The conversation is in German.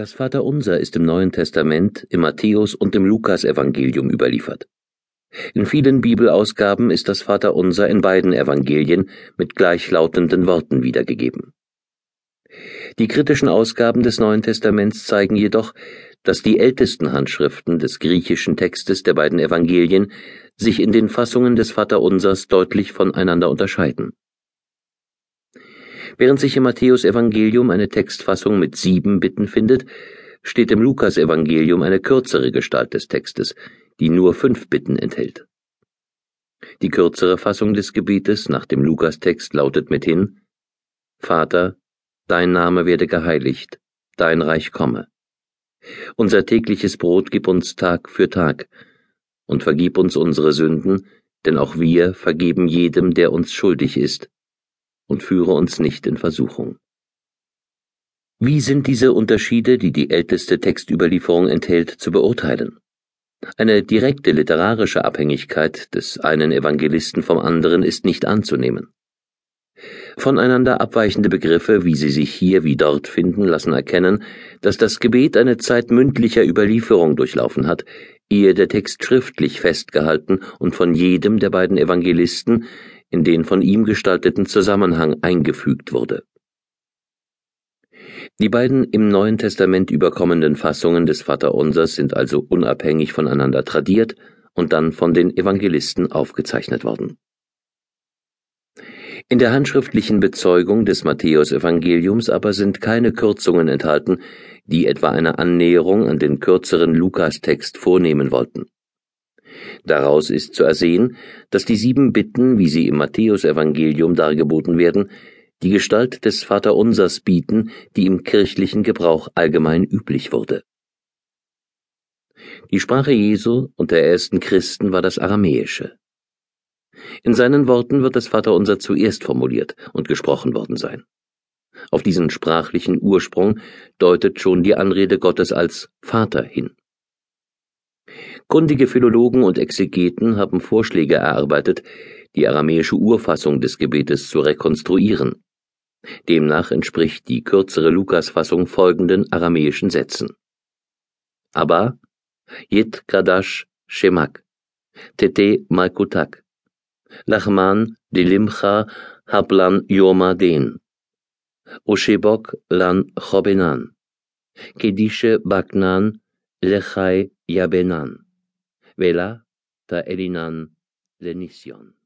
Das Vaterunser ist im Neuen Testament, im Matthäus und im Lukasevangelium überliefert. In vielen Bibelausgaben ist das Vaterunser in beiden Evangelien mit gleichlautenden Worten wiedergegeben. Die kritischen Ausgaben des Neuen Testaments zeigen jedoch, dass die ältesten Handschriften des griechischen Textes der beiden Evangelien sich in den Fassungen des Vaterunsers deutlich voneinander unterscheiden. Während sich im Matthäusevangelium eine Textfassung mit sieben Bitten findet, steht im Lukasevangelium eine kürzere Gestalt des Textes, die nur fünf Bitten enthält. Die kürzere Fassung des Gebetes nach dem Lukastext lautet mithin Vater, dein Name werde geheiligt, dein Reich komme. Unser tägliches Brot gib uns Tag für Tag, und vergib uns unsere Sünden, denn auch wir vergeben jedem, der uns schuldig ist, und führe uns nicht in Versuchung. Wie sind diese Unterschiede, die die älteste Textüberlieferung enthält, zu beurteilen? Eine direkte literarische Abhängigkeit des einen Evangelisten vom anderen ist nicht anzunehmen. Voneinander abweichende Begriffe, wie sie sich hier wie dort finden, lassen erkennen, dass das Gebet eine Zeit mündlicher Überlieferung durchlaufen hat, ehe der Text schriftlich festgehalten und von jedem der beiden Evangelisten in den von ihm gestalteten Zusammenhang eingefügt wurde. Die beiden im Neuen Testament überkommenden Fassungen des Vaterunsers sind also unabhängig voneinander tradiert und dann von den Evangelisten aufgezeichnet worden. In der handschriftlichen Bezeugung des Matthäusevangeliums aber sind keine Kürzungen enthalten, die etwa eine Annäherung an den kürzeren Lukastext vornehmen wollten. Daraus ist zu ersehen, dass die sieben Bitten, wie sie im Matthäusevangelium dargeboten werden, die Gestalt des Vaterunsers bieten, die im kirchlichen Gebrauch allgemein üblich wurde. Die Sprache Jesu und der ersten Christen war das Aramäische. In seinen Worten wird das Vaterunser zuerst formuliert und gesprochen worden sein. Auf diesen sprachlichen Ursprung deutet schon die Anrede Gottes als Vater hin. Kundige Philologen und Exegeten haben Vorschläge erarbeitet, die aramäische Urfassung des Gebetes zu rekonstruieren. Demnach entspricht die kürzere Lukasfassung folgenden aramäischen Sätzen. Aber Yit Kadash Shemak Tete Malkutak Lachman Dilimcha Hablan Yoma Den Oshebok Lan Chobenan Kedische Bagnan Lechai Yabenan Vela τα elinan λενίσιον.